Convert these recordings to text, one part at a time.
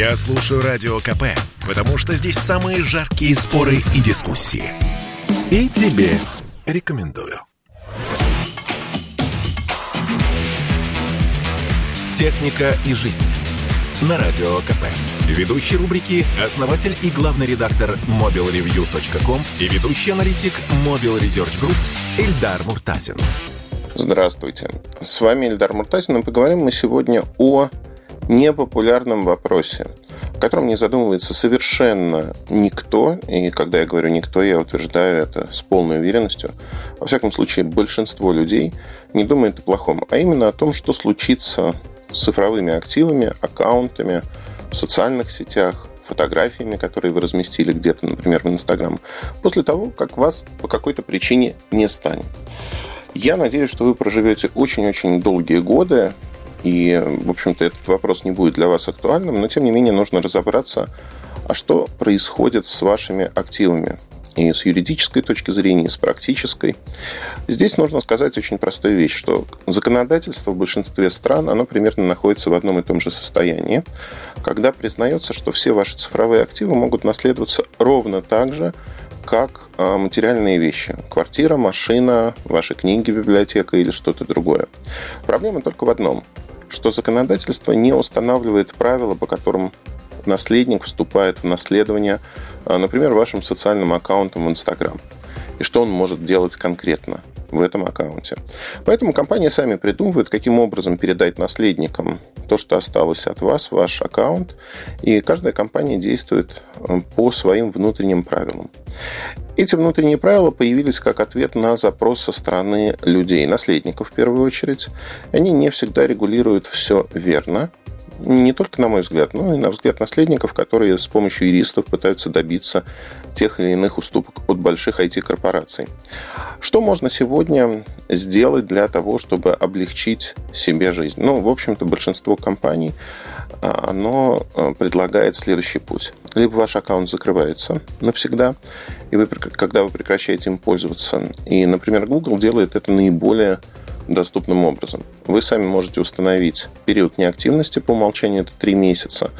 Я слушаю Радио КП, потому что здесь самые жаркие споры и дискуссии. И тебе рекомендую. «Техника и жизнь» на Радио КП. Ведущий рубрики – основатель и главный редактор mobilreview.com и ведущий аналитик Mobile Research Group Эльдар Муртазин. Здравствуйте. С вами Эльдар Муртазин, и поговорим мы сегодня о непопулярном вопросе, о котором не задумывается совершенно никто, и когда я говорю «никто», я утверждаю это с полной уверенностью. Во всяком случае, большинство людей не думает о плохом, а именно о том, что случится с цифровыми активами, аккаунтами в социальных сетях, фотографиями, которые вы разместили где-то, например, в Инстаграм, после того, как вас по какой-то причине не станет. Я надеюсь, что вы проживете очень-очень долгие годы, и, в общем-то, этот вопрос не будет для вас актуальным, но, тем не менее, нужно разобраться, а что происходит с вашими активами, и с юридической точки зрения, и с практической. Здесь нужно сказать очень простую вещь, что законодательство в большинстве стран, оно примерно находится в одном и том же состоянии, когда признается, что все ваши цифровые активы могут наследоваться ровно так же, как а, материальные вещи. Квартира, машина, ваши книги, библиотека или что-то другое. Проблема только в одном, что законодательство не устанавливает правила, по которым наследник вступает в наследование, а, например, вашим социальным аккаунтом в Instagram. И что он может делать конкретно в этом аккаунте. Поэтому компании сами придумывают, каким образом передать наследникам то, что осталось от вас, ваш аккаунт. И каждая компания действует э, по своим внутренним правилам. Эти внутренние правила появились как ответ на запрос со стороны людей, наследников в первую очередь. Они не всегда регулируют все верно, не только на мой взгляд, но и на взгляд наследников, которые с помощью юристов пытаются добиться тех или иных уступок от больших IT-корпораций. Что можно сегодня сделать для того, чтобы облегчить себе жизнь? Ну, в общем-то, большинство компаний а, оно а, предлагает следующий путь. Либо ваш аккаунт закрывается навсегда, и вы, когда вы прекращаете им пользоваться, и, например, Google делает это наиболее доступным образом. Вы сами можете установить период неактивности по умолчанию, это 3 месяца,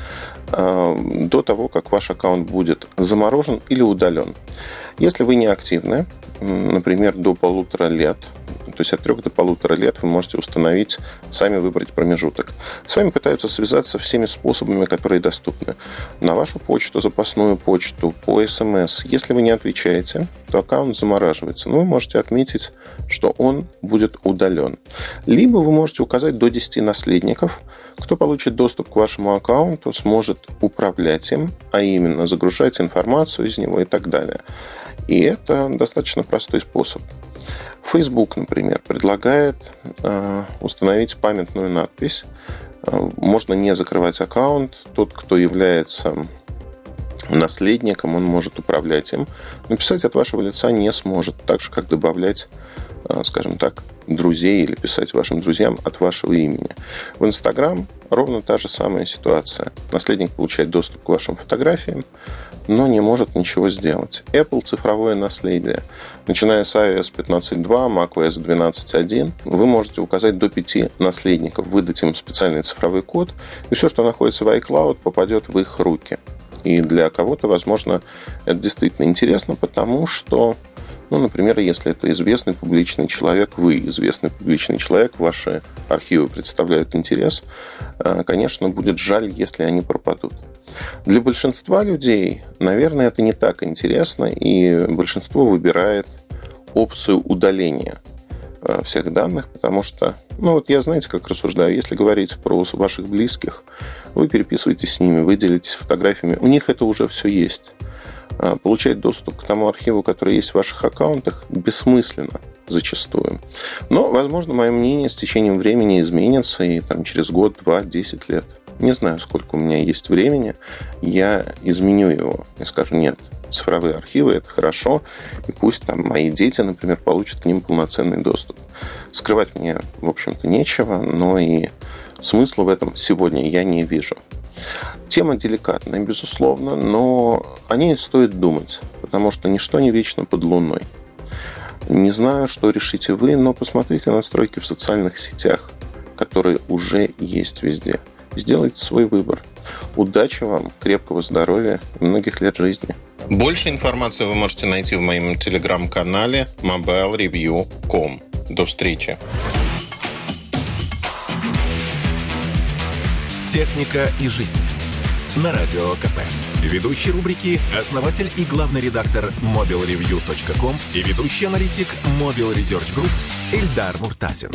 а, до того, как ваш аккаунт будет заморожен или удален. Если вы не активны, например, до полутора лет, то есть от трех до полутора лет вы можете установить, сами выбрать промежуток. С вами пытаются связаться всеми способами, которые доступны. На вашу почту, запасную почту, по СМС. Если вы не отвечаете, то аккаунт замораживается. Но вы можете отметить, что он будет удален. Либо вы можете указать до 10 наследников, кто получит доступ к вашему аккаунту, сможет управлять им, а именно загружать информацию из него и так далее. И это достаточно простой способ. Facebook, например, предлагает э, установить памятную надпись. Э, можно не закрывать аккаунт. Тот, кто является наследником, он может управлять им. Написать от вашего лица не сможет, так же, как добавлять, э, скажем так, друзей или писать вашим друзьям от вашего имени. В Instagram ровно та же самая ситуация. Наследник получает доступ к вашим фотографиям, но не может ничего сделать. Apple цифровое наследие. Начиная с iOS 15.2, macOS 12.1, вы можете указать до 5 наследников, выдать им специальный цифровой код, и все, что находится в iCloud, попадет в их руки. И для кого-то, возможно, это действительно интересно, потому что ну, например, если это известный публичный человек, вы известный публичный человек, ваши архивы представляют интерес, э, конечно, будет жаль, если они пропадут. Для большинства людей, наверное, это не так интересно, и большинство выбирает опцию удаления всех данных, потому что, ну вот я, знаете, как рассуждаю, если говорить про ваших близких, вы переписываетесь с ними, вы делитесь фотографиями, у них это уже все есть. А, получать доступ к тому архиву, который есть в ваших аккаунтах, бессмысленно зачастую. Но, возможно, мое мнение с течением времени изменится, и там через год, два, десять лет, не знаю, сколько у меня есть времени, я изменю его и скажу, нет, цифровые архивы, это хорошо, и пусть там мои дети, например, получат к ним полноценный доступ. Скрывать мне, в общем-то, нечего, но и смысла в этом сегодня я не вижу. Тема деликатная, безусловно, но о ней стоит думать, потому что ничто не вечно под луной. Не знаю, что решите вы, но посмотрите настройки в социальных сетях, которые уже есть везде. сделайте свой выбор. Удачи вам, крепкого здоровья и многих лет жизни. Больше информации вы можете найти в моем телеграм-канале mobilereview.com. До встречи. Техника и жизнь. На радио КП. Ведущий рубрики – основатель и главный редактор mobilreview.com и ведущий аналитик Mobile Research Group Эльдар Муртазин.